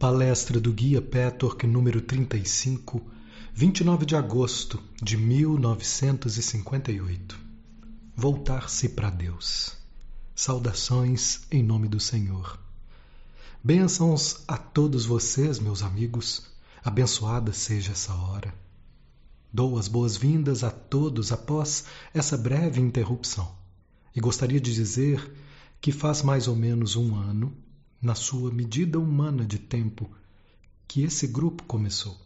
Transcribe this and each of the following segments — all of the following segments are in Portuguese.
Palestra do Guia Petwork número 35, 29 de agosto de 1958. Voltar-se para Deus. Saudações em nome do Senhor. Bênçãos a todos vocês, meus amigos. Abençoada seja essa hora. Dou as boas-vindas a todos após essa breve interrupção. E gostaria de dizer que faz mais ou menos um ano na sua medida humana de tempo que esse grupo começou.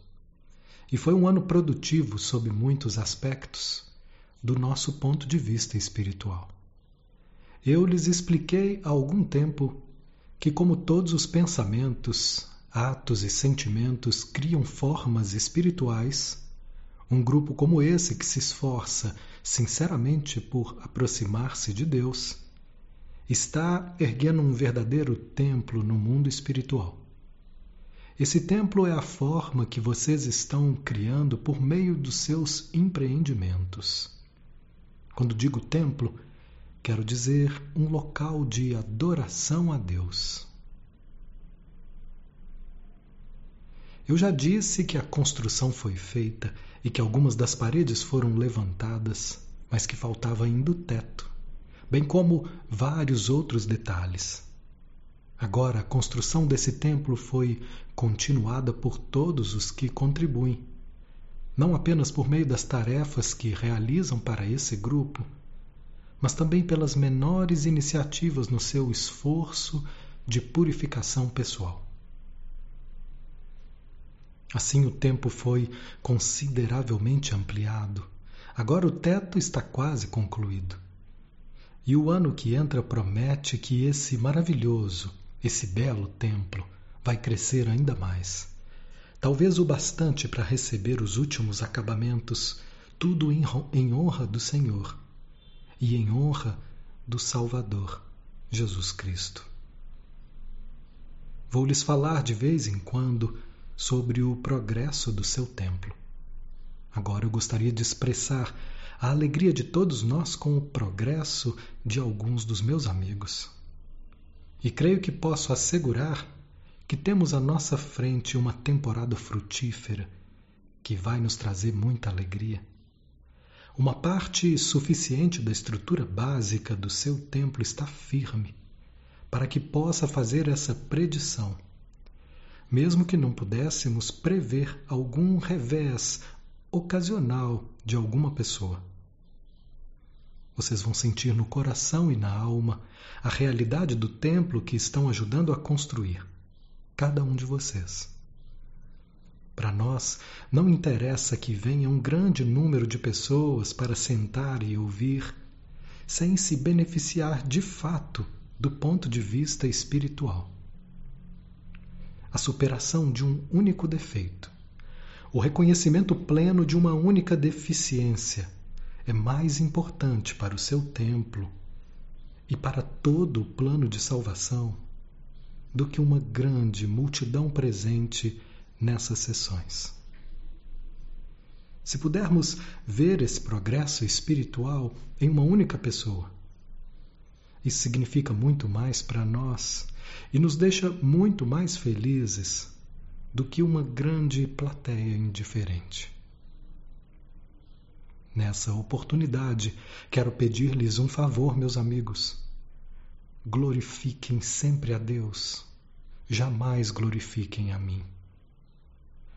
E foi um ano produtivo sob muitos aspectos do nosso ponto de vista espiritual. Eu lhes expliquei há algum tempo que, como todos os pensamentos, atos e sentimentos criam formas espirituais, um grupo como esse que se esforça sinceramente por aproximar-se de Deus está erguendo um verdadeiro templo no mundo espiritual. Esse templo é a forma que vocês estão criando por meio dos seus empreendimentos. Quando digo templo, quero dizer um local de adoração a Deus. Eu já disse que a construção foi feita e que algumas das paredes foram levantadas, mas que faltava ainda o teto bem como vários outros detalhes. Agora, a construção desse templo foi continuada por todos os que contribuem, não apenas por meio das tarefas que realizam para esse grupo, mas também pelas menores iniciativas no seu esforço de purificação pessoal. Assim, o tempo foi consideravelmente ampliado. Agora o teto está quase concluído. E o ano que entra promete que esse maravilhoso, esse belo templo vai crescer ainda mais. Talvez o bastante para receber os últimos acabamentos, tudo em honra do Senhor e em honra do Salvador, Jesus Cristo. Vou lhes falar de vez em quando sobre o progresso do seu templo. Agora eu gostaria de expressar a alegria de todos nós com o progresso de alguns dos meus amigos. E creio que posso assegurar que temos à nossa frente uma temporada frutífera que vai nos trazer muita alegria. Uma parte suficiente da estrutura básica do seu templo está firme para que possa fazer essa predição. Mesmo que não pudéssemos prever algum revés ocasional de alguma pessoa. Vocês vão sentir no coração e na alma a realidade do templo que estão ajudando a construir, cada um de vocês. Para nós, não interessa que venha um grande número de pessoas para sentar e ouvir, sem se beneficiar de fato do ponto de vista espiritual. A superação de um único defeito o reconhecimento pleno de uma única deficiência é mais importante para o seu templo e para todo o plano de salvação do que uma grande multidão presente nessas sessões. Se pudermos ver esse progresso espiritual em uma única pessoa, isso significa muito mais para nós e nos deixa muito mais felizes do que uma grande plateia indiferente. Nessa oportunidade, quero pedir-lhes um favor, meus amigos. Glorifiquem sempre a Deus, jamais glorifiquem a mim.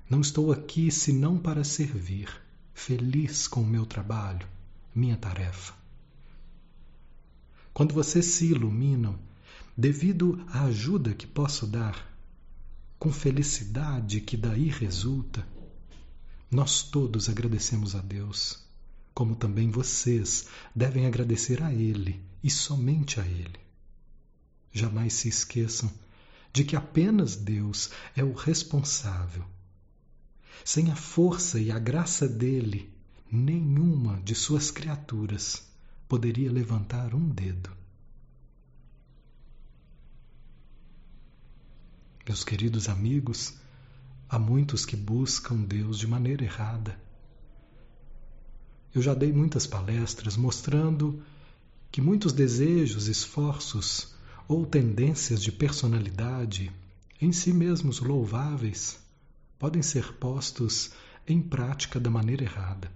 Não estou aqui senão para servir, feliz com o meu trabalho, minha tarefa. Quando vocês se iluminam, devido à ajuda que posso dar, com felicidade que daí resulta, nós todos agradecemos a Deus, como também vocês devem agradecer a Ele e somente a Ele. Jamais se esqueçam de que apenas Deus é o responsável. Sem a força e a graça dele, nenhuma de suas criaturas poderia levantar um dedo. Meus queridos amigos, há muitos que buscam Deus de maneira errada. Eu já dei muitas palestras mostrando que muitos desejos, esforços ou tendências de personalidade em si mesmos louváveis, podem ser postos em prática da maneira errada.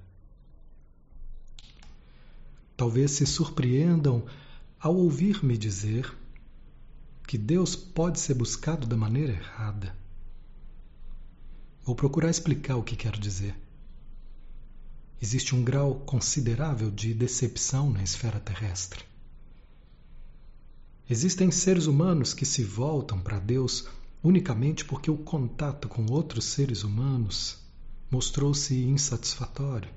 Talvez se surpreendam ao ouvir-me dizer que Deus pode ser buscado da maneira errada. Vou procurar explicar o que quero dizer. Existe um grau considerável de decepção na esfera terrestre. Existem seres humanos que se voltam para Deus unicamente porque o contato com outros seres humanos mostrou-se insatisfatório,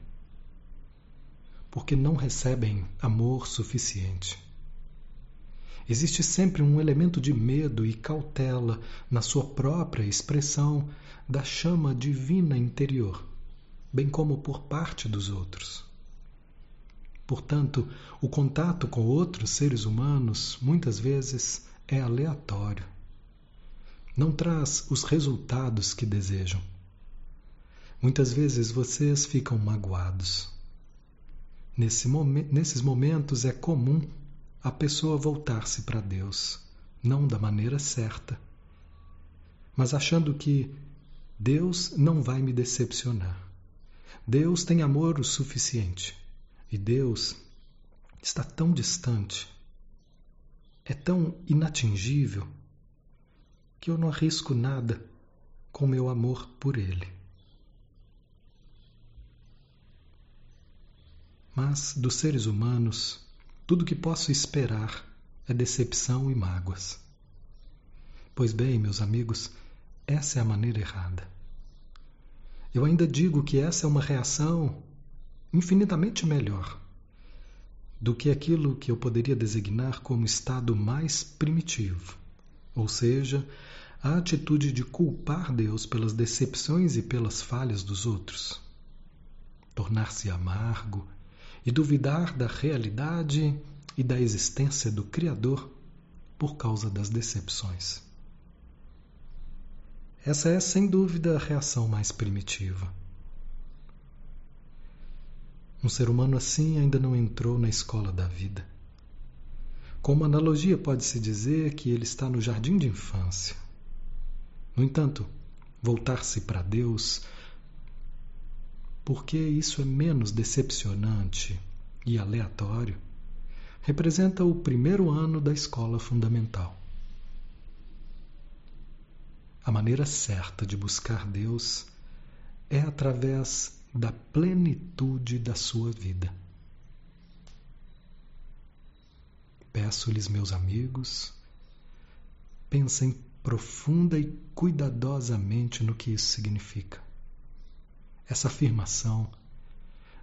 porque não recebem amor suficiente. Existe sempre um elemento de medo e cautela na sua própria expressão da chama divina interior, bem como por parte dos outros. Portanto, o contato com outros seres humanos muitas vezes é aleatório. Não traz os resultados que desejam. Muitas vezes vocês ficam magoados. Nesse momen nesses momentos é comum a pessoa voltar-se para Deus, não da maneira certa, mas achando que Deus não vai me decepcionar. Deus tem amor o suficiente e Deus está tão distante, é tão inatingível, que eu não arrisco nada com meu amor por Ele. Mas dos seres humanos, tudo que posso esperar é decepção e mágoas. Pois bem, meus amigos, essa é a maneira errada. Eu ainda digo que essa é uma reação infinitamente melhor do que aquilo que eu poderia designar como estado mais primitivo, ou seja, a atitude de culpar Deus pelas decepções e pelas falhas dos outros, tornar-se amargo, e duvidar da realidade e da existência do Criador por causa das decepções. Essa é, sem dúvida, a reação mais primitiva. Um ser humano assim ainda não entrou na escola da vida. Como analogia, pode-se dizer que ele está no jardim de infância. No entanto, voltar-se para Deus porque isso é menos decepcionante e aleatório, representa o primeiro ano da escola fundamental. A maneira certa de buscar Deus é através da plenitude da sua vida. Peço-lhes, meus amigos, pensem profunda e cuidadosamente no que isso significa. Essa afirmação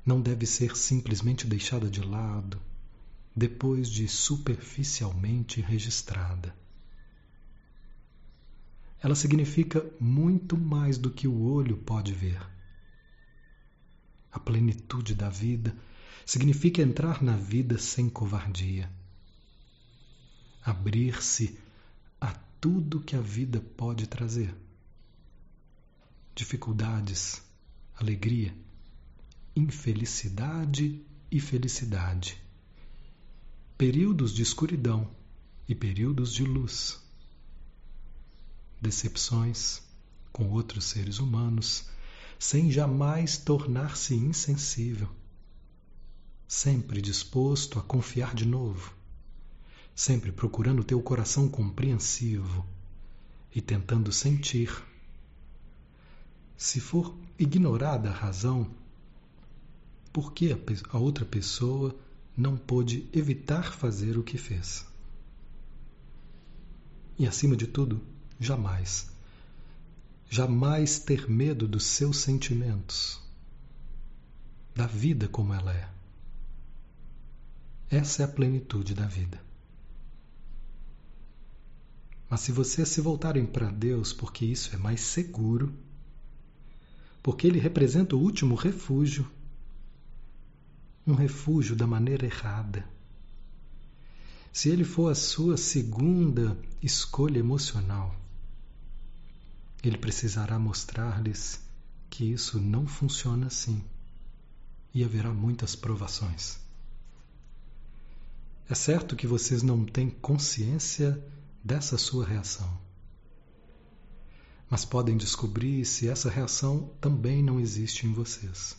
não deve ser simplesmente deixada de lado depois de superficialmente registrada. Ela significa muito mais do que o olho pode ver. A plenitude da vida significa entrar na vida sem covardia, abrir-se a tudo que a vida pode trazer. Dificuldades, alegria, infelicidade e felicidade, períodos de escuridão e períodos de luz, decepções com outros seres humanos, sem jamais tornar-se insensível, sempre disposto a confiar de novo, sempre procurando ter o coração compreensivo e tentando sentir se for ignorada a razão, por que a outra pessoa não pôde evitar fazer o que fez? E acima de tudo, jamais, jamais ter medo dos seus sentimentos, da vida como ela é. Essa é a plenitude da vida. Mas se vocês se voltarem para Deus porque isso é mais seguro, porque ele representa o último refúgio. Um refúgio da maneira errada. Se ele for a sua segunda escolha emocional, ele precisará mostrar-lhes que isso não funciona assim e haverá muitas provações. É certo que vocês não têm consciência dessa sua reação. Mas podem descobrir se essa reação também não existe em vocês.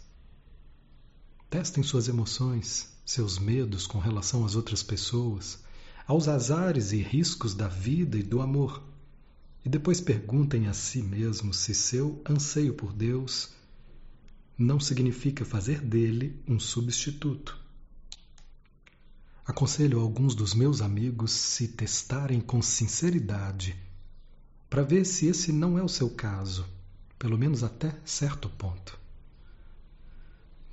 Testem suas emoções, seus medos com relação às outras pessoas, aos azares e riscos da vida e do amor. E depois perguntem a si mesmos se seu anseio por Deus não significa fazer dele um substituto. Aconselho alguns dos meus amigos se testarem com sinceridade para ver se esse não é o seu caso, pelo menos até certo ponto.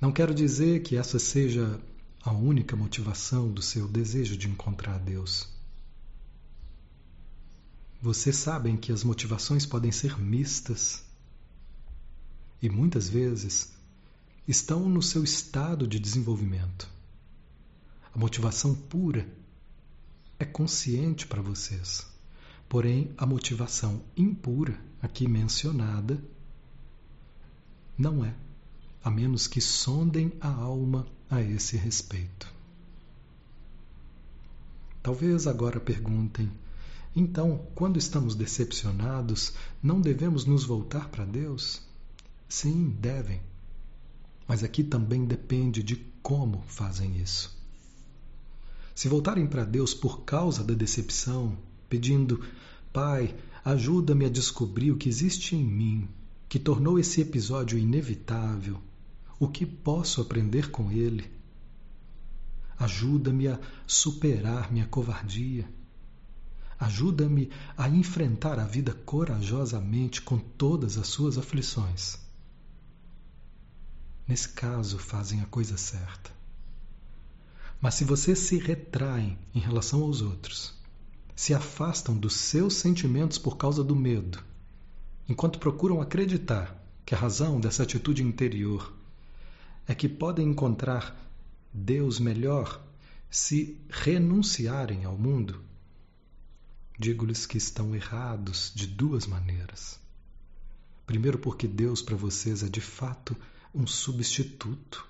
Não quero dizer que essa seja a única motivação do seu desejo de encontrar Deus. Vocês sabem que as motivações podem ser mistas e muitas vezes estão no seu estado de desenvolvimento. A motivação pura é consciente para vocês, porém a motivação impura, aqui mencionada, não é, a menos que sondem a alma a esse respeito. Talvez agora perguntem: então, quando estamos decepcionados, não devemos nos voltar para Deus? Sim, devem. Mas aqui também depende de como fazem isso. Se voltarem para Deus por causa da decepção, pedindo: Pai, ajuda-me a descobrir o que existe em mim, que tornou esse episódio inevitável, o que posso aprender com ele? Ajuda-me a superar minha covardia. Ajuda-me a enfrentar a vida corajosamente com todas as suas aflições. Nesse caso, fazem a coisa certa. Mas se vocês se retraem em relação aos outros, se afastam dos seus sentimentos por causa do medo, enquanto procuram acreditar que a razão dessa atitude interior é que podem encontrar Deus melhor se renunciarem ao mundo, digo-lhes que estão errados de duas maneiras. Primeiro, porque Deus para vocês é de fato um substituto.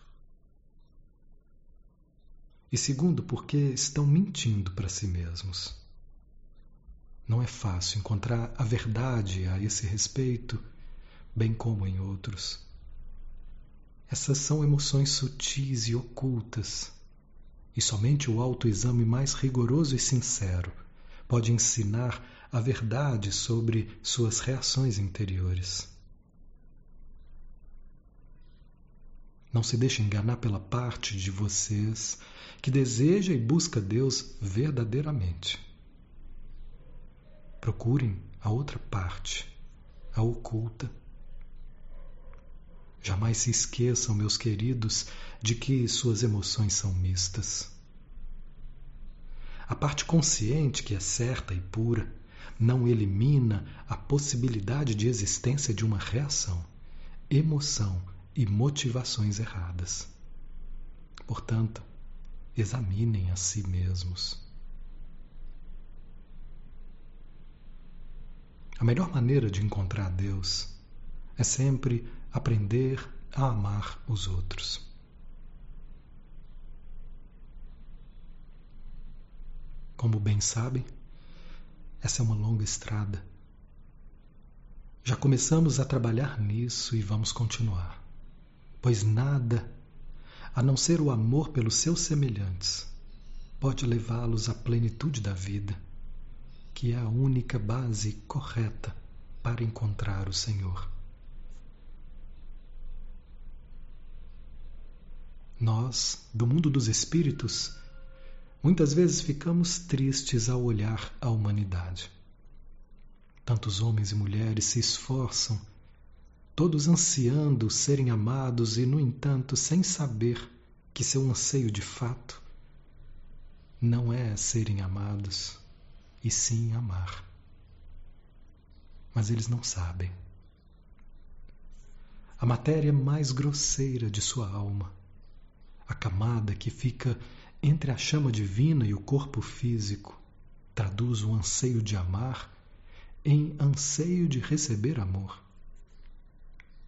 E segundo, porque estão mentindo para si mesmos. Não é fácil encontrar a verdade a esse respeito, bem como em outros. Essas são emoções sutis e ocultas, e somente o autoexame mais rigoroso e sincero pode ensinar a verdade sobre suas reações interiores. Não se deixe enganar pela parte de vocês que deseja e busca Deus verdadeiramente. Procurem a outra parte, a oculta. Jamais se esqueçam, meus queridos, de que suas emoções são mistas. A parte consciente, que é certa e pura, não elimina a possibilidade de existência de uma reação, emoção e motivações erradas. Portanto, examinem a si mesmos. A melhor maneira de encontrar Deus é sempre aprender a amar os outros. Como bem sabem, essa é uma longa estrada. Já começamos a trabalhar nisso e vamos continuar pois nada, a não ser o amor pelos seus semelhantes, pode levá-los à plenitude da vida, que é a única base correta para encontrar o Senhor. Nós, do mundo dos espíritos, muitas vezes ficamos tristes ao olhar a humanidade. Tantos homens e mulheres se esforçam todos ansiando serem amados e, no entanto, sem saber que seu anseio de fato não é serem amados, e sim amar. Mas eles não sabem. A matéria mais grosseira de sua alma, a camada que fica entre a chama divina e o corpo físico, traduz o anseio de amar em anseio de receber amor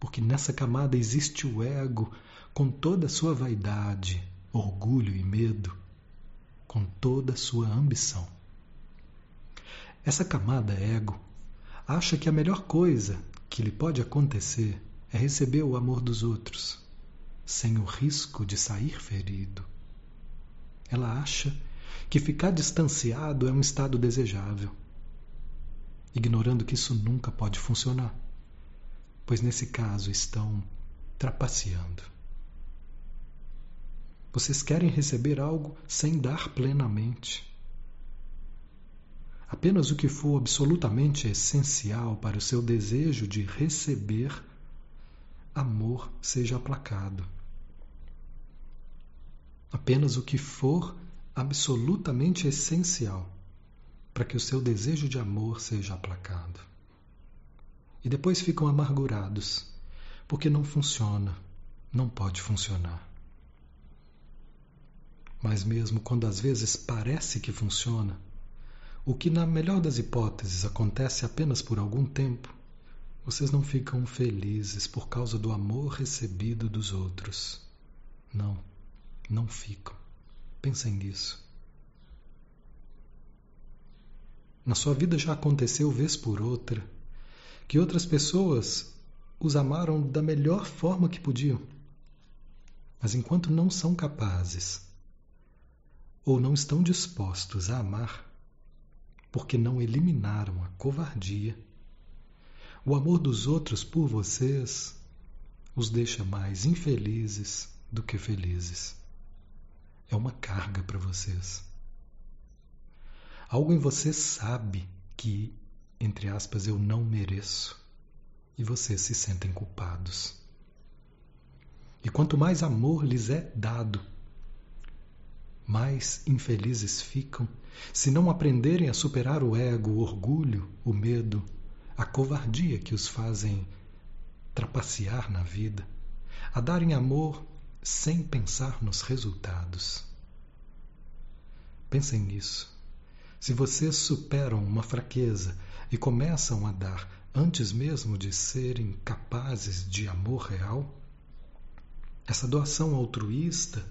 porque nessa camada existe o ego com toda a sua vaidade, orgulho e medo, com toda a sua ambição. Essa camada ego acha que a melhor coisa que lhe pode acontecer é receber o amor dos outros, sem o risco de sair ferido. Ela acha que ficar distanciado é um estado desejável, ignorando que isso nunca pode funcionar, pois nesse caso estão trapaceando. Vocês querem receber algo sem dar plenamente. Apenas o que for absolutamente essencial para o seu desejo de receber amor seja aplacado. Apenas o que for absolutamente essencial para que o seu desejo de amor seja aplacado. E depois ficam amargurados, porque não funciona, não pode funcionar. Mas mesmo quando às vezes parece que funciona, o que na melhor das hipóteses acontece apenas por algum tempo, vocês não ficam felizes por causa do amor recebido dos outros. Não, não ficam. Pensem nisso. Na sua vida já aconteceu vez por outra que outras pessoas os amaram da melhor forma que podiam. Mas enquanto não são capazes ou não estão dispostos a amar, porque não eliminaram a covardia, o amor dos outros por vocês os deixa mais infelizes do que felizes. É uma carga para vocês. Algo em você sabe que, entre aspas, eu não mereço. E vocês se sentem culpados. E quanto mais amor lhes é dado, mais infelizes ficam se não aprenderem a superar o ego, o orgulho, o medo, a covardia que os fazem trapacear na vida, a darem amor sem pensar nos resultados. Pensem nisso. Se vocês superam uma fraqueza e começam a dar antes mesmo de serem capazes de amor real, essa doação altruísta,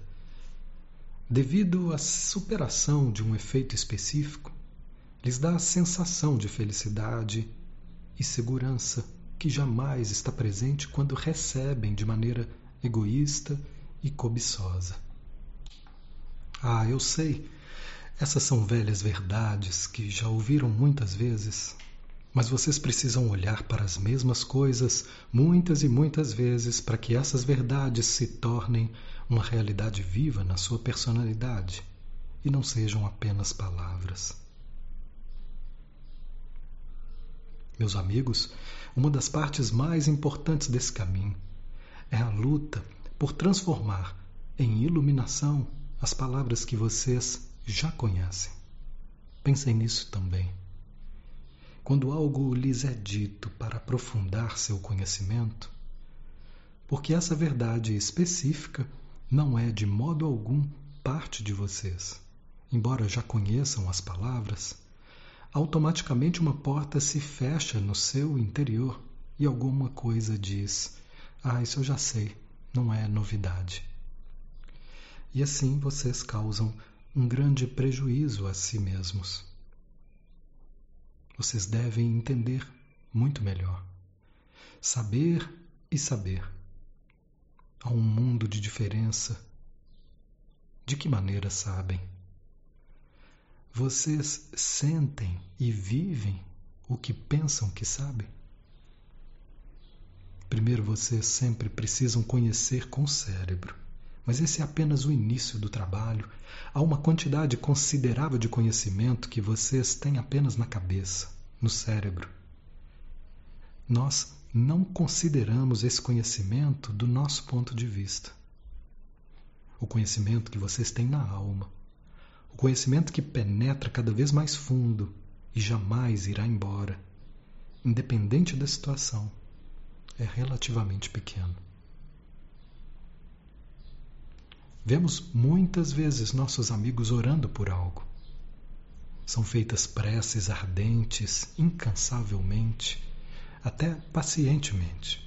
devido à superação de um efeito específico, lhes dá a sensação de felicidade e segurança que jamais está presente quando recebem de maneira egoísta e cobiçosa. Ah, eu sei essas são velhas verdades que já ouviram muitas vezes, mas vocês precisam olhar para as mesmas coisas muitas e muitas vezes para que essas verdades se tornem uma realidade viva na sua personalidade e não sejam apenas palavras. Meus amigos, uma das partes mais importantes desse caminho é a luta por transformar em iluminação as palavras que vocês já conhecem. Pensem nisso também. Quando algo lhes é dito para aprofundar seu conhecimento, porque essa verdade específica não é de modo algum parte de vocês. Embora já conheçam as palavras, automaticamente uma porta se fecha no seu interior e alguma coisa diz: Ah, isso eu já sei, não é novidade. E assim vocês causam um grande prejuízo a si mesmos. Vocês devem entender muito melhor. Saber e saber. Há um mundo de diferença. De que maneira sabem? Vocês sentem e vivem o que pensam que sabem? Primeiro, vocês sempre precisam conhecer com o cérebro mas esse é apenas o início do trabalho. Há uma quantidade considerável de conhecimento que vocês têm apenas na cabeça, no cérebro. Nós não consideramos esse conhecimento do nosso ponto de vista. O conhecimento que vocês têm na alma. O conhecimento que penetra cada vez mais fundo e jamais irá embora, independente da situação, é relativamente pequeno. Vemos muitas vezes nossos amigos orando por algo. São feitas preces ardentes, incansavelmente, até pacientemente.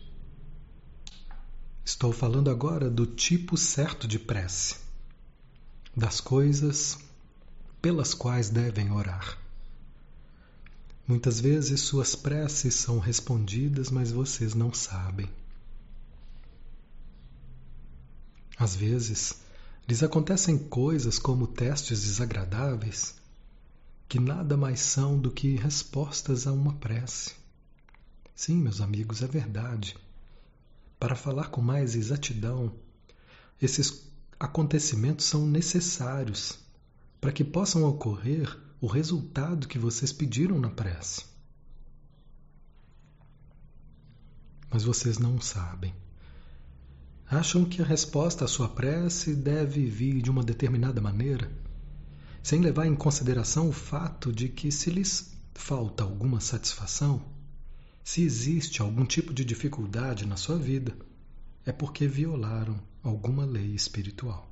Estou falando agora do tipo certo de prece, das coisas pelas quais devem orar. Muitas vezes suas preces são respondidas, mas vocês não sabem. Às vezes, lhes acontecem coisas como testes desagradáveis que nada mais são do que respostas a uma prece. Sim, meus amigos, é verdade. Para falar com mais exatidão, esses acontecimentos são necessários para que possam ocorrer o resultado que vocês pediram na prece. Mas vocês não sabem. Acham que a resposta à sua prece deve vir de uma determinada maneira, sem levar em consideração o fato de que, se lhes falta alguma satisfação, se existe algum tipo de dificuldade na sua vida, é porque violaram alguma lei espiritual.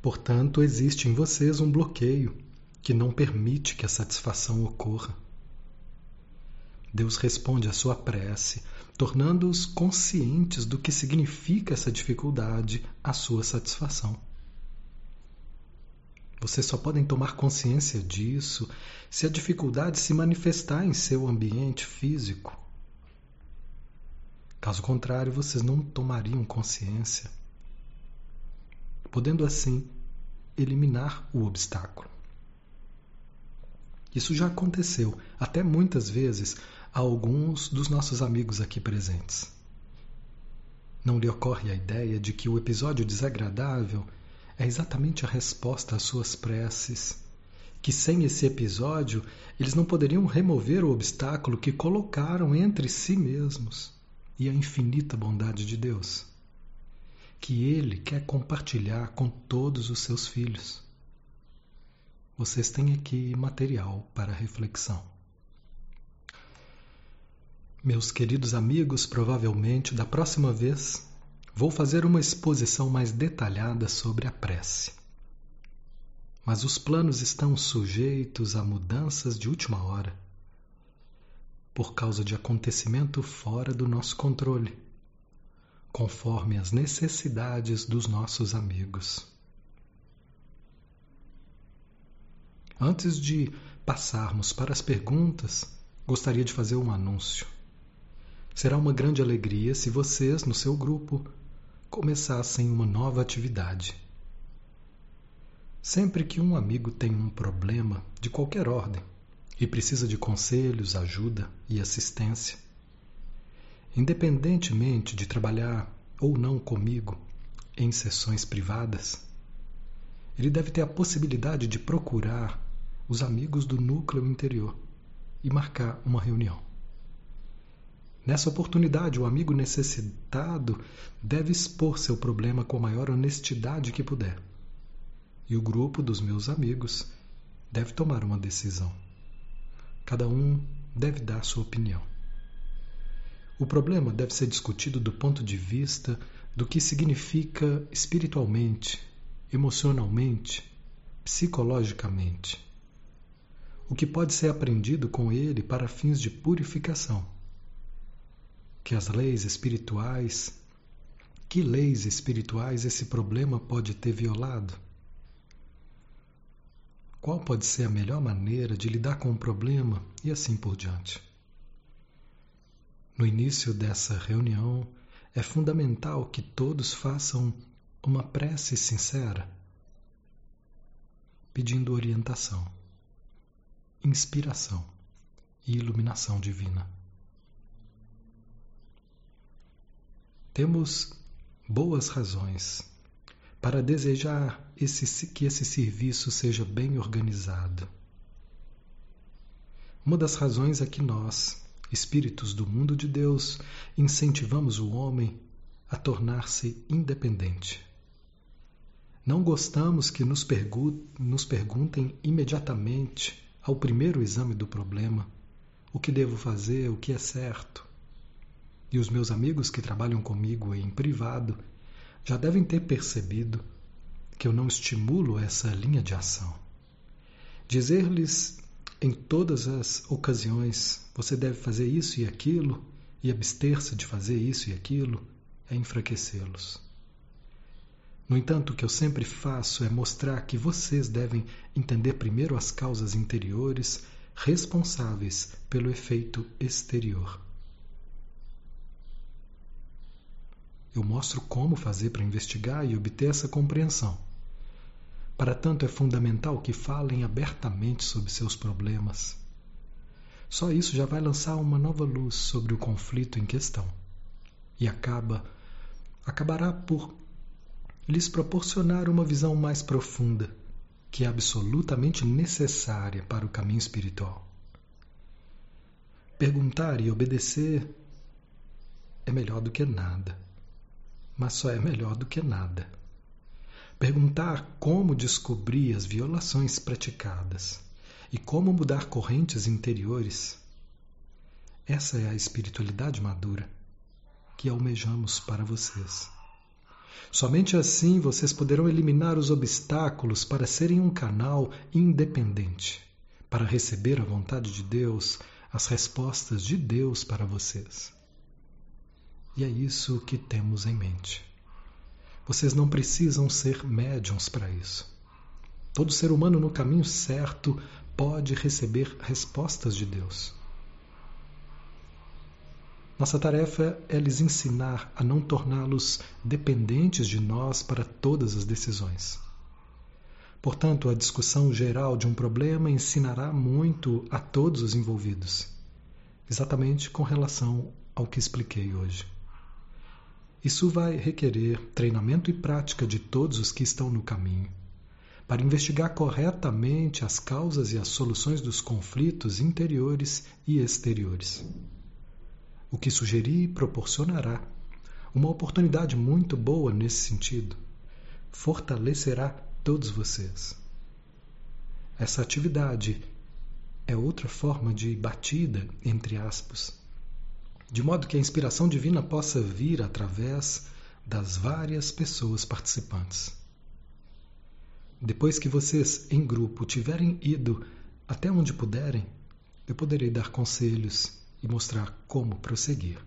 Portanto, existe em vocês um bloqueio que não permite que a satisfação ocorra. Deus responde à sua prece, tornando-os conscientes do que significa essa dificuldade à sua satisfação. Vocês só podem tomar consciência disso se a dificuldade se manifestar em seu ambiente físico. Caso contrário, vocês não tomariam consciência, podendo assim eliminar o obstáculo. Isso já aconteceu, até muitas vezes, a alguns dos nossos amigos aqui presentes. Não lhe ocorre a ideia de que o episódio desagradável é exatamente a resposta às suas preces, que sem esse episódio eles não poderiam remover o obstáculo que colocaram entre si mesmos e a infinita bondade de Deus, que Ele quer compartilhar com todos os seus filhos vocês têm aqui material para reflexão. Meus queridos amigos, provavelmente da próxima vez vou fazer uma exposição mais detalhada sobre a prece. Mas os planos estão sujeitos a mudanças de última hora, por causa de acontecimento fora do nosso controle, conforme as necessidades dos nossos amigos. Antes de passarmos para as perguntas, gostaria de fazer um anúncio. Será uma grande alegria se vocês, no seu grupo, começassem uma nova atividade. Sempre que um amigo tem um problema de qualquer ordem e precisa de conselhos, ajuda e assistência, independentemente de trabalhar ou não comigo em sessões privadas, ele deve ter a possibilidade de procurar os amigos do núcleo interior e marcar uma reunião. Nessa oportunidade, o amigo necessitado deve expor seu problema com a maior honestidade que puder. E o grupo dos meus amigos deve tomar uma decisão. Cada um deve dar sua opinião. O problema deve ser discutido do ponto de vista do que significa espiritualmente, emocionalmente, psicologicamente o que pode ser aprendido com ele para fins de purificação. Que as leis espirituais, que leis espirituais esse problema pode ter violado? Qual pode ser a melhor maneira de lidar com o problema e assim por diante? No início dessa reunião, é fundamental que todos façam uma prece sincera, pedindo orientação inspiração e iluminação divina. Temos boas razões para desejar esse, que esse serviço seja bem organizado. Uma das razões é que nós, espíritos do mundo de Deus, incentivamos o homem a tornar-se independente. Não gostamos que nos, pergu nos perguntem imediatamente ao primeiro exame do problema, o que devo fazer, o que é certo. E os meus amigos que trabalham comigo em privado já devem ter percebido que eu não estimulo essa linha de ação. Dizer-lhes em todas as ocasiões você deve fazer isso e aquilo e abster-se de fazer isso e aquilo é enfraquecê-los. No entanto, o que eu sempre faço é mostrar que vocês devem entender primeiro as causas interiores responsáveis pelo efeito exterior. Eu mostro como fazer para investigar e obter essa compreensão. Para tanto, é fundamental que falem abertamente sobre seus problemas. Só isso já vai lançar uma nova luz sobre o conflito em questão e acaba acabará por lhes proporcionar uma visão mais profunda, que é absolutamente necessária para o caminho espiritual. Perguntar e obedecer é melhor do que nada mas só é melhor do que nada. Perguntar como descobrir as violações praticadas e como mudar correntes interiores. Essa é a espiritualidade madura que almejamos para vocês. Somente assim vocês poderão eliminar os obstáculos para serem um canal independente, para receber a vontade de Deus, as respostas de Deus para vocês. E é isso que temos em mente. Vocês não precisam ser médiums para isso. Todo ser humano no caminho certo pode receber respostas de Deus. Nossa tarefa é lhes ensinar a não torná-los dependentes de nós para todas as decisões. Portanto, a discussão geral de um problema ensinará muito a todos os envolvidos, exatamente com relação ao que expliquei hoje. Isso vai requerer treinamento e prática de todos os que estão no caminho, para investigar corretamente as causas e as soluções dos conflitos interiores e exteriores. O que sugeri proporcionará uma oportunidade muito boa nesse sentido. Fortalecerá todos vocês. Essa atividade é outra forma de batida, entre aspas, de modo que a inspiração divina possa vir através das várias pessoas participantes. Depois que vocês, em grupo, tiverem ido até onde puderem, eu poderei dar conselhos e mostrar como prosseguir.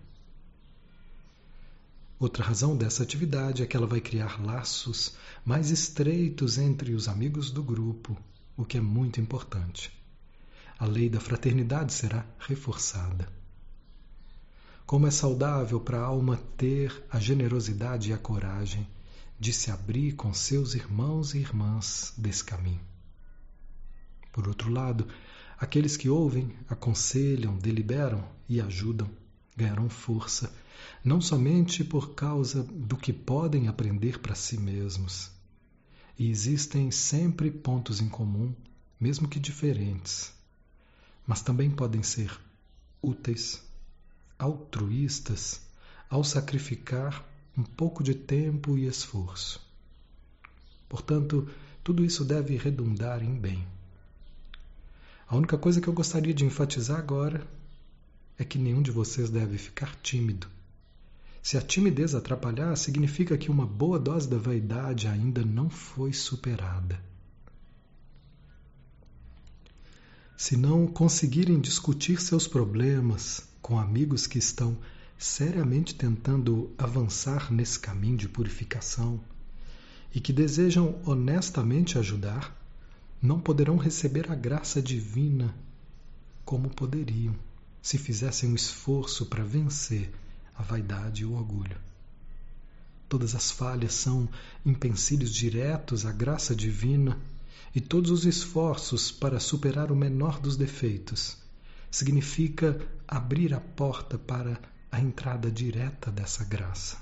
Outra razão dessa atividade é que ela vai criar laços mais estreitos entre os amigos do grupo, o que é muito importante. A lei da fraternidade será reforçada. Como é saudável para a alma ter a generosidade e a coragem de se abrir com seus irmãos e irmãs desse caminho. Por outro lado, aqueles que ouvem, aconselham, deliberam e ajudam ganharão força, não somente por causa do que podem aprender para si mesmos. E existem sempre pontos em comum, mesmo que diferentes, mas também podem ser úteis altruístas ao sacrificar um pouco de tempo e esforço. Portanto, tudo isso deve redundar em bem. A única coisa que eu gostaria de enfatizar agora é que nenhum de vocês deve ficar tímido. Se a timidez atrapalhar, significa que uma boa dose da vaidade ainda não foi superada. Se não conseguirem discutir seus problemas, com amigos que estão seriamente tentando avançar nesse caminho de purificação e que desejam honestamente ajudar, não poderão receber a graça divina como poderiam se fizessem um esforço para vencer a vaidade e o orgulho. Todas as falhas são empecilhos diretos à graça divina e todos os esforços para superar o menor dos defeitos significa abrir a porta para a entrada direta dessa graça.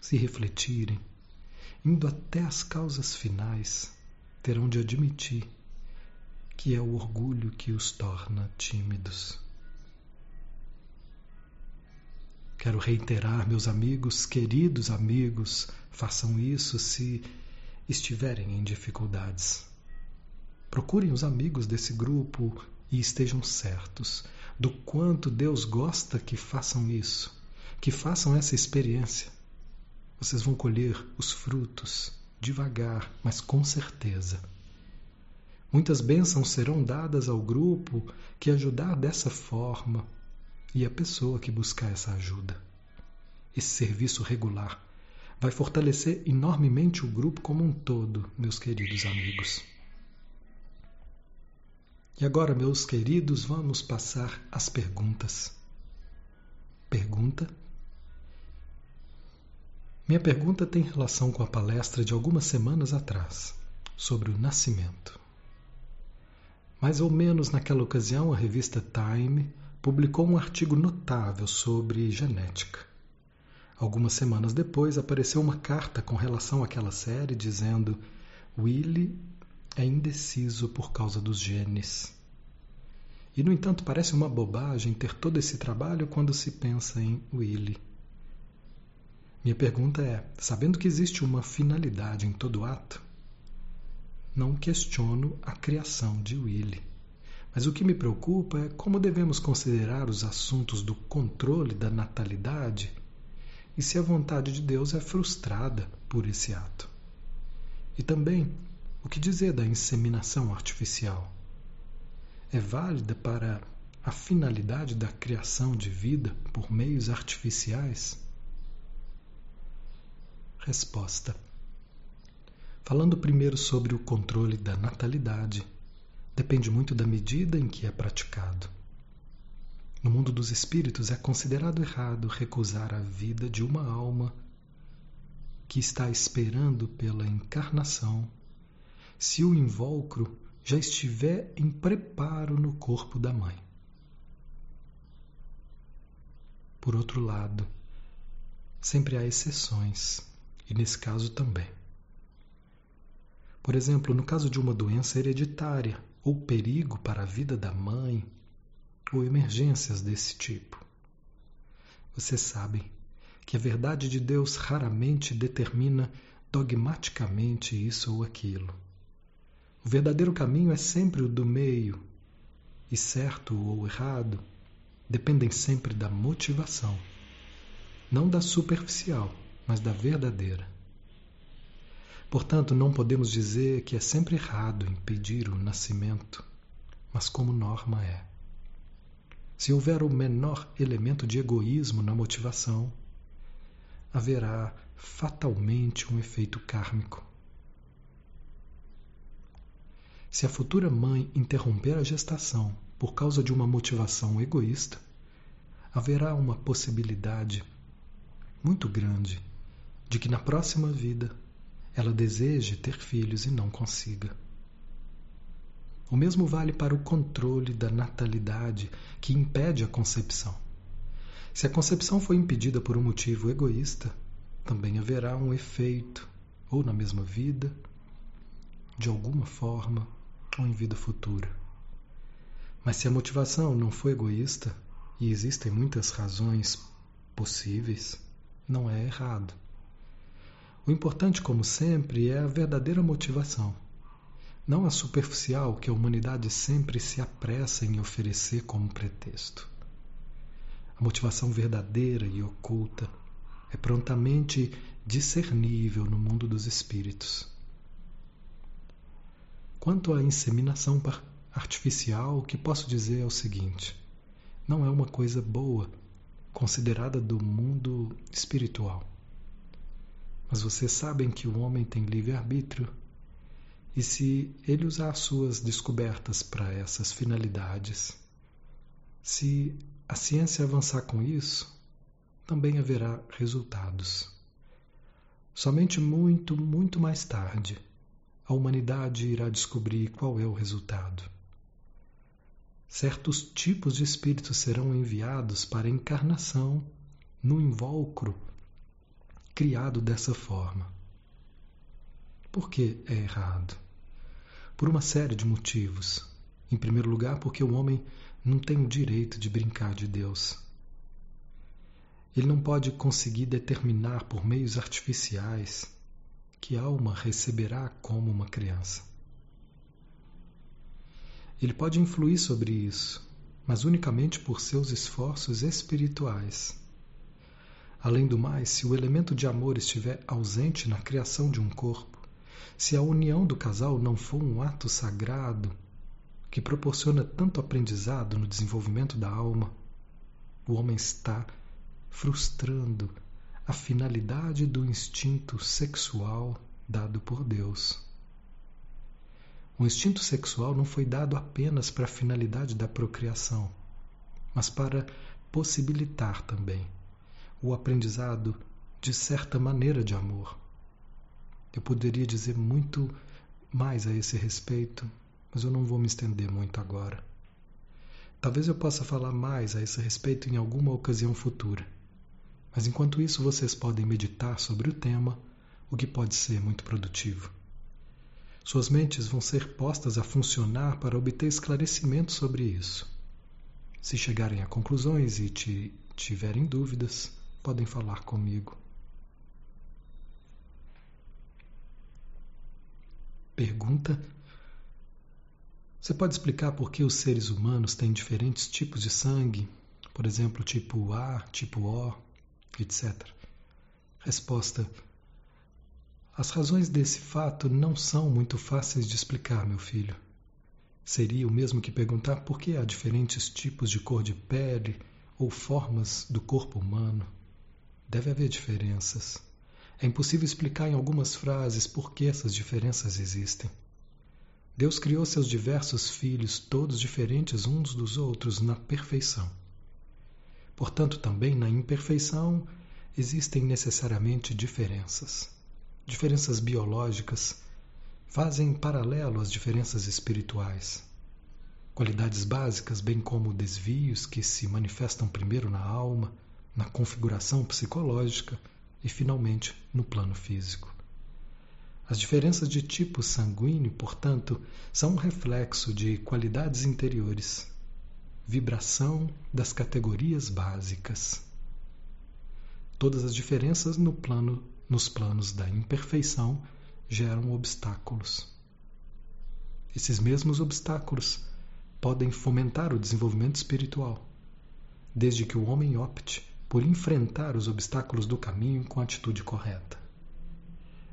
Se refletirem, indo até as causas finais, terão de admitir que é o orgulho que os torna tímidos. Quero reiterar, meus amigos, queridos amigos, façam isso se estiverem em dificuldades. Procurem os amigos desse grupo e estejam certos do quanto Deus gosta que façam isso, que façam essa experiência. Vocês vão colher os frutos devagar, mas com certeza. Muitas bênçãos serão dadas ao grupo que ajudar dessa forma e à pessoa que buscar essa ajuda. Esse serviço regular vai fortalecer enormemente o grupo como um todo, meus queridos amigos. E agora, meus queridos, vamos passar às perguntas. Pergunta. Minha pergunta tem relação com a palestra de algumas semanas atrás sobre o nascimento. Mais ou menos naquela ocasião, a revista Time publicou um artigo notável sobre genética. Algumas semanas depois, apareceu uma carta com relação àquela série dizendo: Willie é indeciso por causa dos genes. E, no entanto, parece uma bobagem ter todo esse trabalho quando se pensa em Willy. Minha pergunta é: sabendo que existe uma finalidade em todo ato, não questiono a criação de Willy. Mas o que me preocupa é como devemos considerar os assuntos do controle da natalidade e se a vontade de Deus é frustrada por esse ato. E também o que dizer da inseminação artificial? É válida para a finalidade da criação de vida por meios artificiais? Resposta. Falando primeiro sobre o controle da natalidade, depende muito da medida em que é praticado. No mundo dos espíritos é considerado errado recusar a vida de uma alma que está esperando pela encarnação se o invólucro já estiver em preparo no corpo da mãe. Por outro lado, sempre há exceções, e nesse caso também. Por exemplo, no caso de uma doença hereditária ou perigo para a vida da mãe, ou emergências desse tipo. Vocês sabem que a verdade de Deus raramente determina dogmaticamente isso ou aquilo. O verdadeiro caminho é sempre o do meio, e certo ou errado dependem sempre da motivação, não da superficial, mas da verdadeira. Portanto, não podemos dizer que é sempre errado impedir o nascimento, mas como norma é. Se houver o menor elemento de egoísmo na motivação, haverá fatalmente um efeito kármico se a futura mãe interromper a gestação por causa de uma motivação egoísta, haverá uma possibilidade muito grande de que na próxima vida ela deseje ter filhos e não consiga. O mesmo vale para o controle da natalidade que impede a concepção. Se a concepção foi impedida por um motivo egoísta, também haverá um efeito, ou na mesma vida, de alguma forma, em vida futura. Mas se a motivação não for egoísta, e existem muitas razões possíveis, não é errado. O importante, como sempre, é a verdadeira motivação, não a superficial que a humanidade sempre se apressa em oferecer como pretexto. A motivação verdadeira e oculta é prontamente discernível no mundo dos espíritos. Quanto à inseminação artificial, o que posso dizer é o seguinte: não é uma coisa boa, considerada do mundo espiritual. Mas vocês sabem que o homem tem livre-arbítrio, e se ele usar suas descobertas para essas finalidades, se a ciência avançar com isso, também haverá resultados. Somente muito, muito mais tarde a humanidade irá descobrir qual é o resultado. Certos tipos de espíritos serão enviados para a encarnação no invólucro criado dessa forma. Por que é errado? Por uma série de motivos. Em primeiro lugar, porque o homem não tem o direito de brincar de Deus. Ele não pode conseguir determinar por meios artificiais que alma receberá como uma criança. Ele pode influir sobre isso, mas unicamente por seus esforços espirituais. Além do mais, se o elemento de amor estiver ausente na criação de um corpo, se a união do casal não for um ato sagrado que proporciona tanto aprendizado no desenvolvimento da alma, o homem está frustrando a finalidade do instinto sexual dado por Deus. O instinto sexual não foi dado apenas para a finalidade da procriação, mas para possibilitar também o aprendizado de certa maneira de amor. Eu poderia dizer muito mais a esse respeito, mas eu não vou me estender muito agora. Talvez eu possa falar mais a esse respeito em alguma ocasião futura. Mas enquanto isso, vocês podem meditar sobre o tema, o que pode ser muito produtivo. Suas mentes vão ser postas a funcionar para obter esclarecimento sobre isso. Se chegarem a conclusões e te tiverem dúvidas, podem falar comigo. Pergunta: Você pode explicar por que os seres humanos têm diferentes tipos de sangue? Por exemplo, tipo A, tipo O, etc. Resposta: as razões desse fato não são muito fáceis de explicar, meu filho. Seria o mesmo que perguntar por que há diferentes tipos de cor de pele ou formas do corpo humano. Deve haver diferenças. É impossível explicar em algumas frases por que essas diferenças existem. Deus criou seus diversos filhos, todos diferentes uns dos outros, na perfeição. Portanto, também na imperfeição existem necessariamente diferenças diferenças biológicas fazem paralelo às diferenças espirituais. Qualidades básicas, bem como desvios que se manifestam primeiro na alma, na configuração psicológica e, finalmente, no plano físico. As diferenças de tipo sanguíneo, portanto, são um reflexo de qualidades interiores, vibração das categorias básicas. Todas as diferenças no plano nos planos da imperfeição geram obstáculos. Esses mesmos obstáculos podem fomentar o desenvolvimento espiritual, desde que o homem opte por enfrentar os obstáculos do caminho com a atitude correta.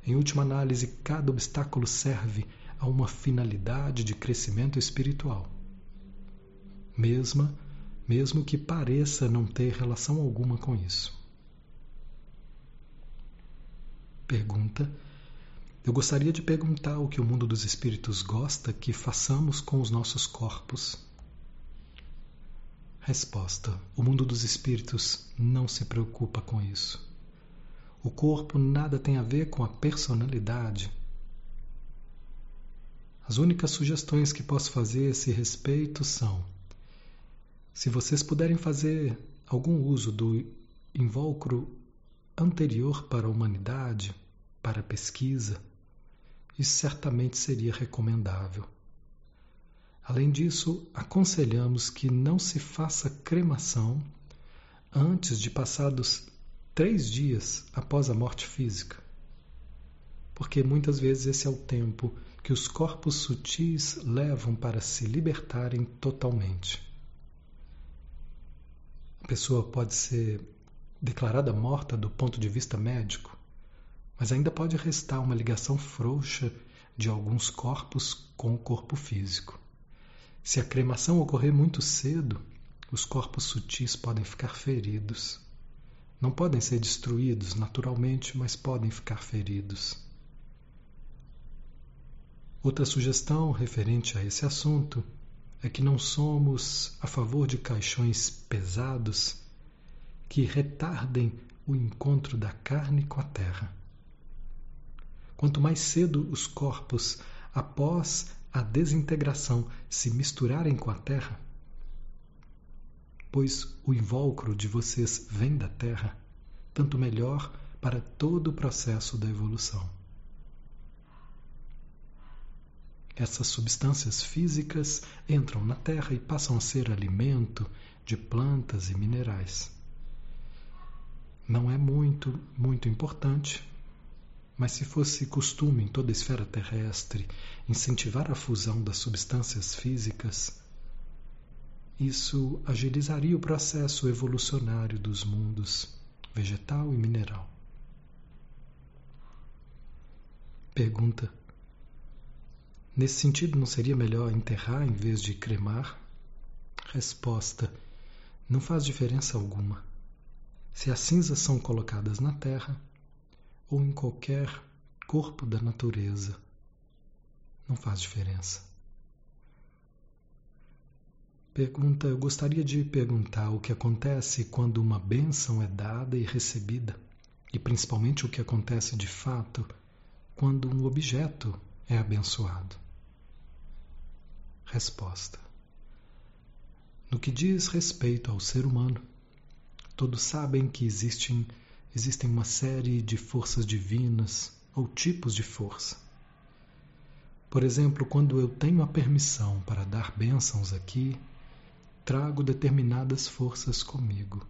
Em última análise, cada obstáculo serve a uma finalidade de crescimento espiritual. Mesma, mesmo que pareça não ter relação alguma com isso. Pergunta: Eu gostaria de perguntar o que o mundo dos espíritos gosta que façamos com os nossos corpos. Resposta: O mundo dos espíritos não se preocupa com isso. O corpo nada tem a ver com a personalidade. As únicas sugestões que posso fazer a esse respeito são: se vocês puderem fazer algum uso do invólucro anterior para a humanidade, para a pesquisa, isso certamente seria recomendável. Além disso, aconselhamos que não se faça cremação antes de passados três dias após a morte física, porque muitas vezes esse é o tempo que os corpos sutis levam para se libertarem totalmente. Pessoa pode ser declarada morta do ponto de vista médico, mas ainda pode restar uma ligação frouxa de alguns corpos com o corpo físico. Se a cremação ocorrer muito cedo, os corpos sutis podem ficar feridos. Não podem ser destruídos naturalmente, mas podem ficar feridos. Outra sugestão referente a esse assunto é que não somos a favor de caixões pesados que retardem o encontro da carne com a terra. Quanto mais cedo os corpos, após a desintegração, se misturarem com a terra, pois o invólucro de vocês vem da terra, tanto melhor para todo o processo da evolução. Essas substâncias físicas entram na terra e passam a ser alimento de plantas e minerais não é muito, muito importante, mas se fosse costume em toda a esfera terrestre incentivar a fusão das substâncias físicas, isso agilizaria o processo evolucionário dos mundos vegetal e mineral. Pergunta: Nesse sentido, não seria melhor enterrar em vez de cremar? Resposta: Não faz diferença alguma se as cinzas são colocadas na terra ou em qualquer corpo da natureza. não faz diferença. Pergunta: eu gostaria de perguntar o que acontece quando uma bênção é dada e recebida, e principalmente o que acontece de fato quando um objeto é abençoado. Resposta: No que diz respeito ao ser humano, todos sabem que existem, existem uma série de forças divinas ou tipos de força por exemplo, quando eu tenho a permissão para dar bênçãos aqui, trago determinadas forças comigo.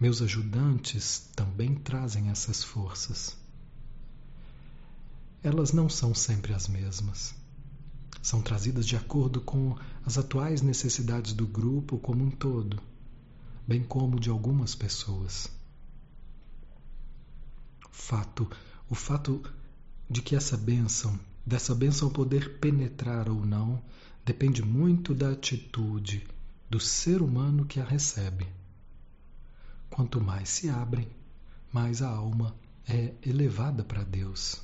Meus ajudantes também trazem essas forças. Elas não são sempre as mesmas. São trazidas de acordo com as atuais necessidades do grupo como um todo, bem como de algumas pessoas. Fato, o fato de que essa bênção dessa bênção poder penetrar ou não depende muito da atitude do ser humano que a recebe. Quanto mais se abrem, mais a alma é elevada para Deus.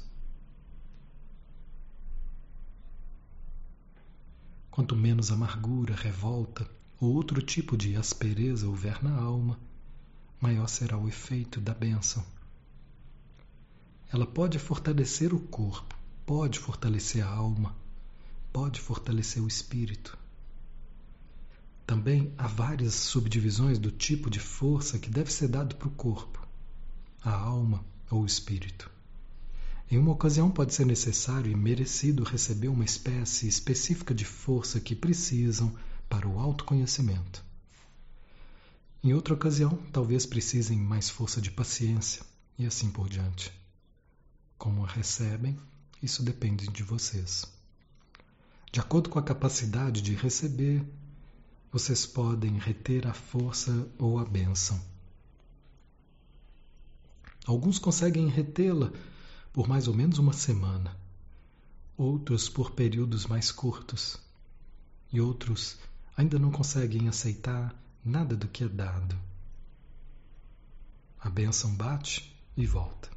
Quanto menos amargura, revolta ou outro tipo de aspereza houver na alma, maior será o efeito da bênção. Ela pode fortalecer o corpo, pode fortalecer a alma, pode fortalecer o espírito. Também há várias subdivisões do tipo de força que deve ser dado para o corpo, a alma ou o espírito. Em uma ocasião pode ser necessário e merecido receber uma espécie específica de força que precisam para o autoconhecimento. Em outra ocasião, talvez precisem mais força de paciência e assim por diante. Como a recebem, isso depende de vocês. De acordo com a capacidade de receber, vocês podem reter a força ou a bênção. Alguns conseguem retê-la por mais ou menos uma semana, outros por períodos mais curtos, e outros ainda não conseguem aceitar nada do que é dado. A bênção bate e volta.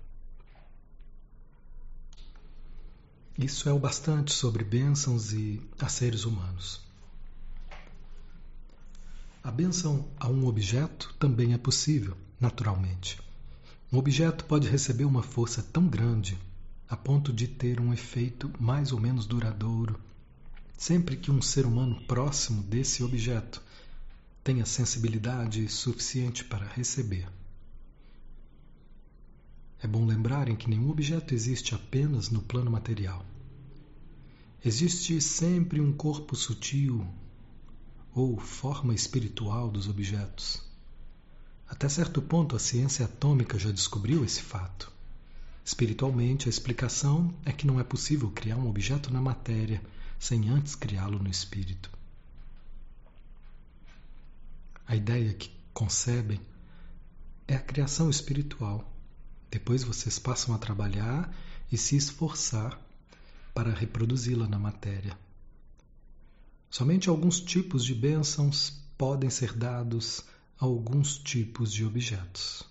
Isso é o bastante sobre bênçãos e a seres humanos. A bênção a um objeto também é possível, naturalmente. Um objeto pode receber uma força tão grande a ponto de ter um efeito mais ou menos duradouro, sempre que um ser humano próximo desse objeto tenha sensibilidade suficiente para receber. É bom lembrarem que nenhum objeto existe apenas no plano material. Existe sempre um corpo sutil ou forma espiritual dos objetos. Até certo ponto, a ciência atômica já descobriu esse fato. Espiritualmente, a explicação é que não é possível criar um objeto na matéria sem antes criá-lo no espírito. A ideia que concebem é a criação espiritual depois vocês passam a trabalhar e se esforçar para reproduzi-la na matéria. Somente alguns tipos de bênçãos podem ser dados alguns tipos de objetos.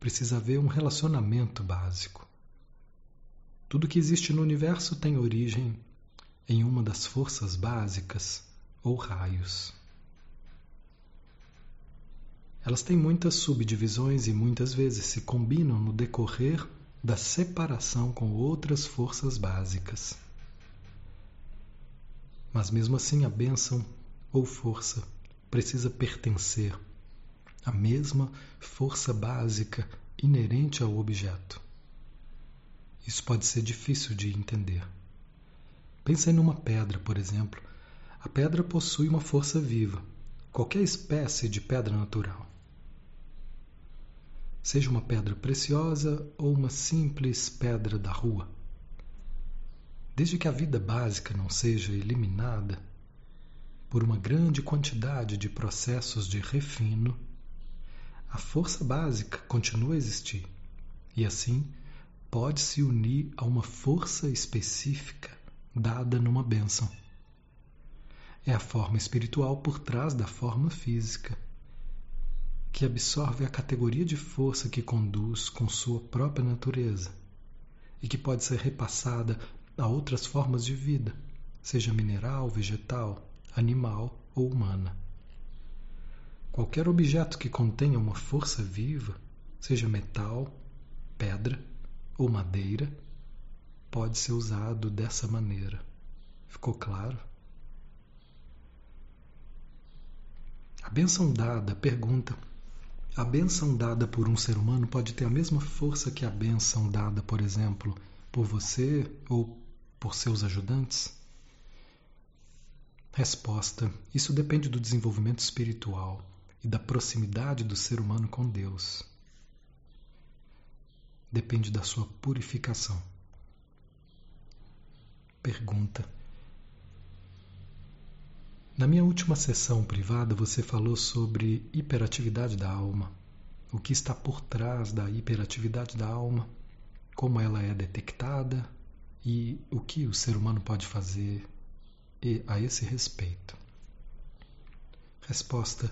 Precisa haver um relacionamento básico. Tudo que existe no universo tem origem em uma das forças básicas ou raios. Elas têm muitas subdivisões e muitas vezes se combinam no decorrer da separação com outras forças básicas. Mas mesmo assim, a bênção ou força precisa pertencer à mesma força básica inerente ao objeto. Isso pode ser difícil de entender. Pensem numa pedra, por exemplo. A pedra possui uma força viva, qualquer espécie de pedra natural seja uma pedra preciosa ou uma simples pedra da rua. Desde que a vida básica não seja eliminada por uma grande quantidade de processos de refino, a força básica continua a existir e assim pode se unir a uma força específica dada numa bênção. É a forma espiritual por trás da forma física que absorve a categoria de força que conduz com sua própria natureza e que pode ser repassada a outras formas de vida, seja mineral, vegetal, animal ou humana. Qualquer objeto que contenha uma força viva, seja metal, pedra ou madeira, pode ser usado dessa maneira. Ficou claro? A benção dada, pergunta: a benção dada por um ser humano pode ter a mesma força que a benção dada, por exemplo, por você ou por seus ajudantes? Resposta: Isso depende do desenvolvimento espiritual e da proximidade do ser humano com Deus. Depende da sua purificação. Pergunta: Na minha última sessão privada você falou sobre hiperatividade da alma. O que está por trás da hiperatividade da alma? Como ela é detectada e o que o ser humano pode fazer a esse respeito? Resposta: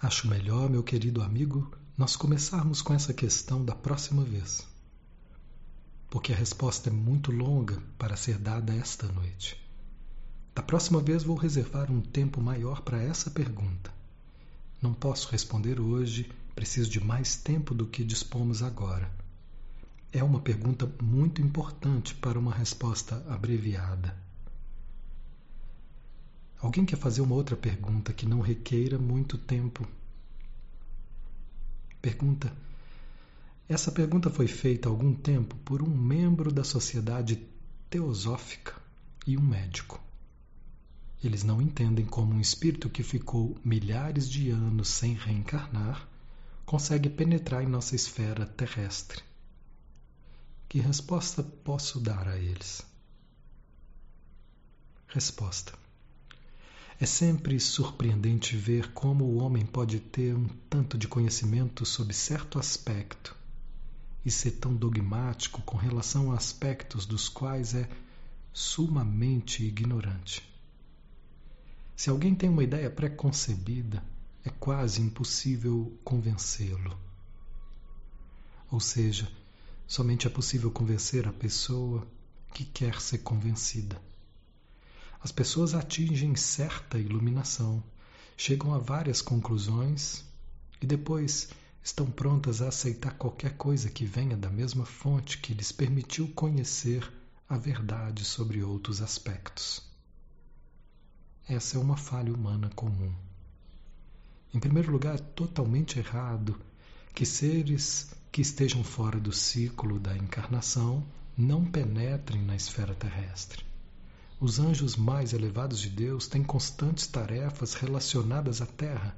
Acho melhor, meu querido amigo, nós começarmos com essa questão da próxima vez. Porque a resposta é muito longa para ser dada esta noite. Da próxima vez vou reservar um tempo maior para essa pergunta. Não posso responder hoje, preciso de mais tempo do que dispomos agora. É uma pergunta muito importante para uma resposta abreviada. Alguém quer fazer uma outra pergunta que não requeira muito tempo? Pergunta. Essa pergunta foi feita há algum tempo por um membro da sociedade teosófica e um médico. Eles não entendem como um espírito que ficou milhares de anos sem reencarnar consegue penetrar em nossa esfera terrestre. Que resposta posso dar a eles? Resposta. É sempre surpreendente ver como o homem pode ter um tanto de conhecimento sobre certo aspecto e ser tão dogmático com relação a aspectos dos quais é sumamente ignorante. Se alguém tem uma ideia preconcebida, é quase impossível convencê-lo. Ou seja, somente é possível convencer a pessoa que quer ser convencida. As pessoas atingem certa iluminação, chegam a várias conclusões e depois estão prontas a aceitar qualquer coisa que venha da mesma fonte que lhes permitiu conhecer a verdade sobre outros aspectos. Essa é uma falha humana comum. Em primeiro lugar, é totalmente errado que seres que estejam fora do ciclo da encarnação não penetrem na esfera terrestre. Os anjos mais elevados de Deus têm constantes tarefas relacionadas à Terra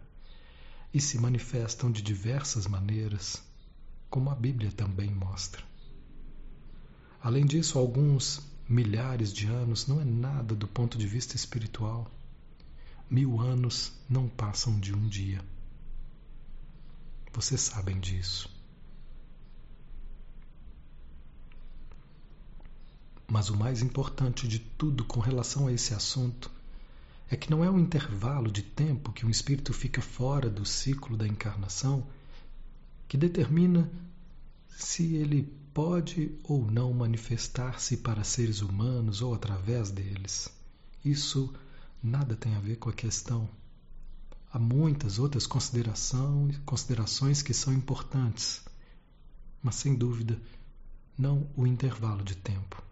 e se manifestam de diversas maneiras, como a Bíblia também mostra. Além disso, alguns milhares de anos não é nada do ponto de vista espiritual. Mil anos não passam de um dia. Vocês sabem disso. Mas o mais importante de tudo com relação a esse assunto é que não é o intervalo de tempo que um espírito fica fora do ciclo da encarnação que determina se ele pode ou não manifestar-se para seres humanos ou através deles. Isso nada tem a ver com a questão. Há muitas outras considerações, considerações que são importantes, mas sem dúvida não o intervalo de tempo.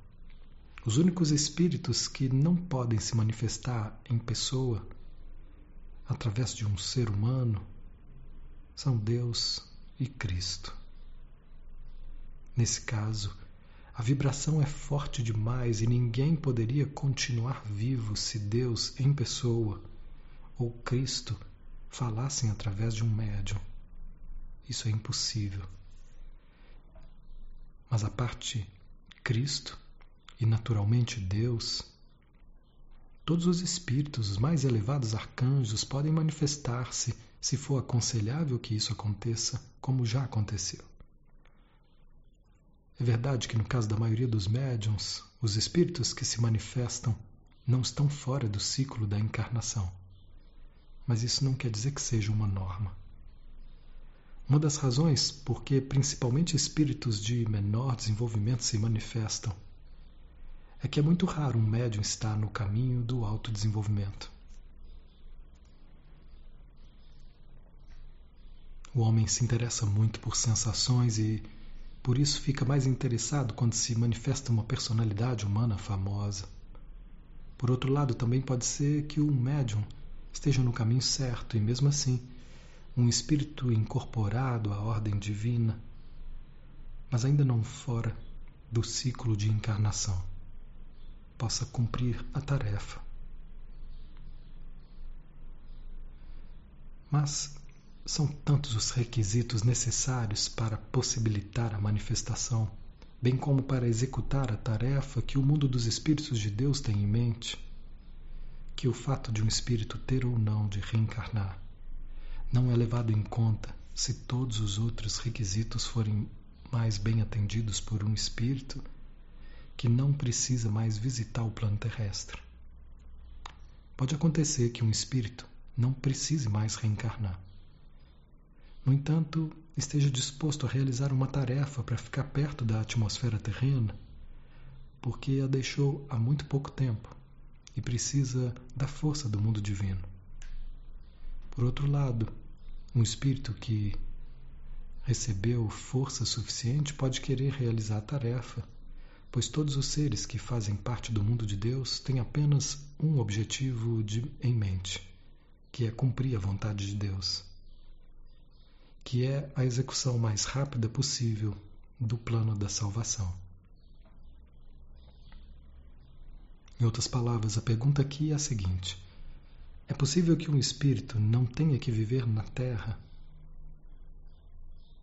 Os únicos espíritos que não podem se manifestar em pessoa através de um ser humano são Deus e Cristo. Nesse caso, a vibração é forte demais e ninguém poderia continuar vivo se Deus em pessoa ou Cristo falassem através de um médium. Isso é impossível. Mas a parte Cristo e naturalmente Deus, todos os espíritos, os mais elevados arcanjos, podem manifestar-se se for aconselhável que isso aconteça, como já aconteceu. É verdade que no caso da maioria dos médiums, os espíritos que se manifestam não estão fora do ciclo da encarnação. Mas isso não quer dizer que seja uma norma. Uma das razões por que principalmente espíritos de menor desenvolvimento se manifestam é que é muito raro um médium estar no caminho do autodesenvolvimento. O homem se interessa muito por sensações e por isso fica mais interessado quando se manifesta uma personalidade humana famosa. Por outro lado, também pode ser que o médium esteja no caminho certo e, mesmo assim, um espírito incorporado à ordem divina, mas ainda não fora do ciclo de encarnação, possa cumprir a tarefa. Mas são tantos os requisitos necessários para possibilitar a manifestação, bem como para executar a tarefa que o mundo dos espíritos de Deus tem em mente, que o fato de um espírito ter ou não de reencarnar não é levado em conta se todos os outros requisitos forem mais bem atendidos por um espírito que não precisa mais visitar o plano terrestre. Pode acontecer que um espírito não precise mais reencarnar no entanto, esteja disposto a realizar uma tarefa para ficar perto da atmosfera terrena, porque a deixou há muito pouco tempo e precisa da força do mundo divino. Por outro lado, um espírito que recebeu força suficiente pode querer realizar a tarefa, pois todos os seres que fazem parte do mundo de Deus têm apenas um objetivo de, em mente, que é cumprir a vontade de Deus que é a execução mais rápida possível do plano da salvação. Em outras palavras, a pergunta aqui é a seguinte: é possível que um espírito não tenha que viver na Terra?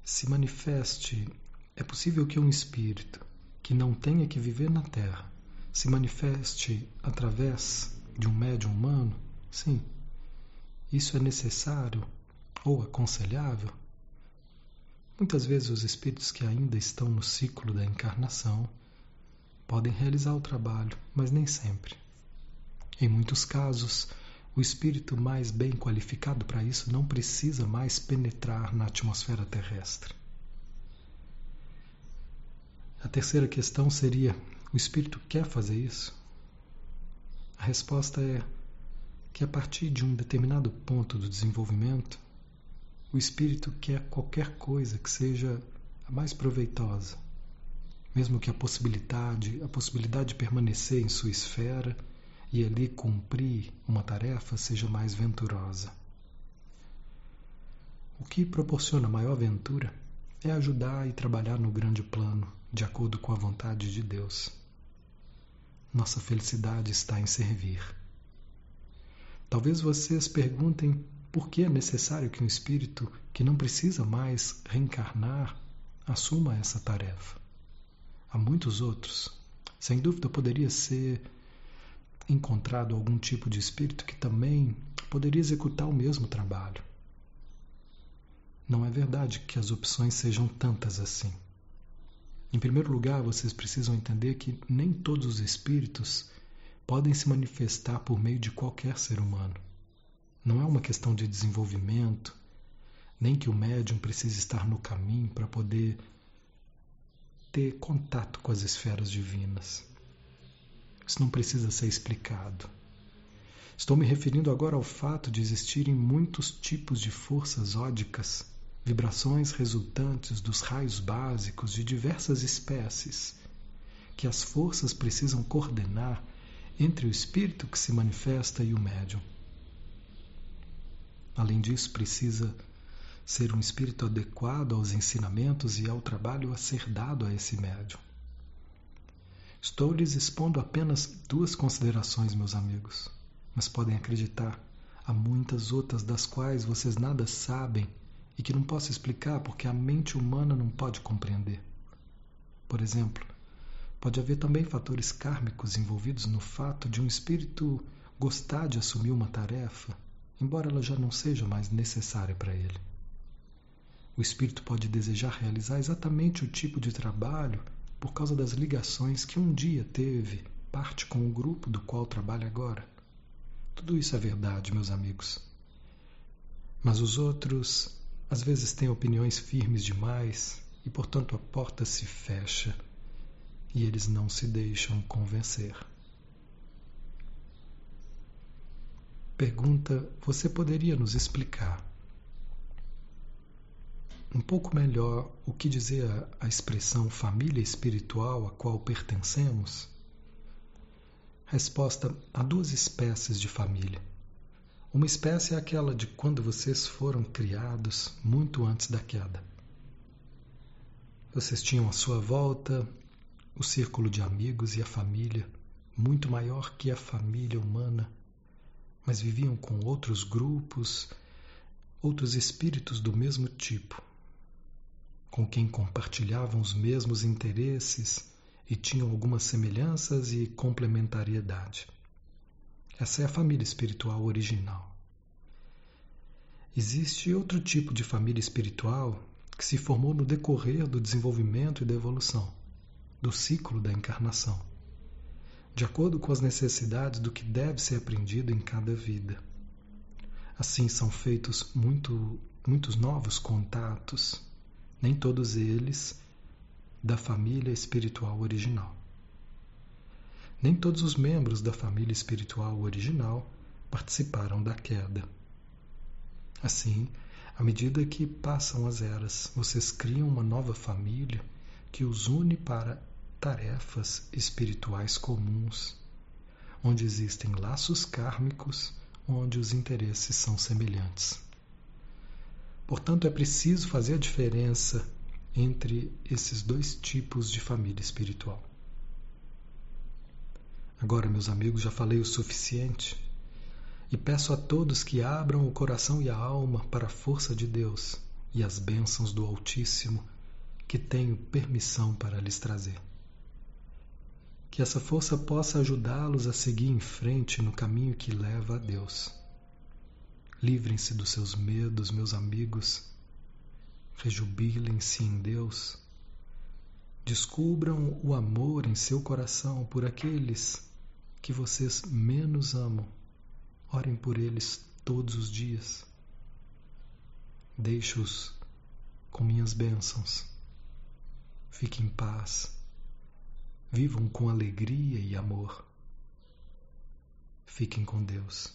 Se manifeste, é possível que um espírito que não tenha que viver na Terra se manifeste através de um médium humano? Sim. Isso é necessário ou aconselhável? Muitas vezes os espíritos que ainda estão no ciclo da encarnação podem realizar o trabalho, mas nem sempre. Em muitos casos, o espírito mais bem qualificado para isso não precisa mais penetrar na atmosfera terrestre. A terceira questão seria: o espírito quer fazer isso? A resposta é que a partir de um determinado ponto do desenvolvimento, o espírito quer qualquer coisa que seja a mais proveitosa, mesmo que a possibilidade, a possibilidade de permanecer em sua esfera e ali cumprir uma tarefa seja mais venturosa. O que proporciona maior ventura é ajudar e trabalhar no grande plano, de acordo com a vontade de Deus. Nossa felicidade está em servir. Talvez vocês perguntem por que é necessário que um espírito que não precisa mais reencarnar assuma essa tarefa? Há muitos outros. Sem dúvida poderia ser encontrado algum tipo de espírito que também poderia executar o mesmo trabalho. Não é verdade que as opções sejam tantas assim. Em primeiro lugar, vocês precisam entender que nem todos os espíritos podem se manifestar por meio de qualquer ser humano. Não é uma questão de desenvolvimento, nem que o médium precise estar no caminho para poder ter contato com as esferas divinas. Isso não precisa ser explicado. Estou me referindo agora ao fato de existirem muitos tipos de forças ódicas, vibrações resultantes dos raios básicos de diversas espécies, que as forças precisam coordenar entre o espírito que se manifesta e o médium. Além disso, precisa ser um espírito adequado aos ensinamentos e ao trabalho a ser dado a esse médium. Estou lhes expondo apenas duas considerações, meus amigos, mas podem acreditar, há muitas outras das quais vocês nada sabem e que não posso explicar porque a mente humana não pode compreender. Por exemplo, pode haver também fatores kármicos envolvidos no fato de um espírito gostar de assumir uma tarefa embora ela já não seja mais necessária para ele. O espírito pode desejar realizar exatamente o tipo de trabalho por causa das ligações que um dia teve parte com o grupo do qual trabalha agora. Tudo isso é verdade, meus amigos. Mas os outros às vezes têm opiniões firmes demais e, portanto, a porta se fecha e eles não se deixam convencer. Pergunta: Você poderia nos explicar um pouco melhor o que dizer a expressão família espiritual a qual pertencemos? Resposta: há duas espécies de família. Uma espécie é aquela de quando vocês foram criados muito antes da queda. Vocês tinham à sua volta o círculo de amigos e a família, muito maior que a família humana, mas viviam com outros grupos, outros espíritos do mesmo tipo, com quem compartilhavam os mesmos interesses e tinham algumas semelhanças e complementariedade. Essa é a família espiritual original. Existe outro tipo de família espiritual que se formou no decorrer do desenvolvimento e da evolução, do ciclo da encarnação, de acordo com as necessidades do que deve ser aprendido em cada vida. Assim são feitos muito, muitos novos contatos, nem todos eles da família espiritual original. Nem todos os membros da família espiritual original participaram da queda. Assim, à medida que passam as eras, vocês criam uma nova família que os une para tarefas espirituais comuns, onde existem laços kármicos, onde os interesses são semelhantes. Portanto, é preciso fazer a diferença entre esses dois tipos de família espiritual. Agora, meus amigos, já falei o suficiente e peço a todos que abram o coração e a alma para a força de Deus e as bênçãos do Altíssimo que tenho permissão para lhes trazer. Que essa força possa ajudá-los a seguir em frente no caminho que leva a Deus. Livrem-se dos seus medos, meus amigos. Rejubilem-se em Deus. Descubram o amor em seu coração por aqueles que vocês menos amam Orem por eles todos os dias. Deixo-os com minhas bênçãos. Fiquem em paz. Vivam com alegria e amor. Fiquem com Deus.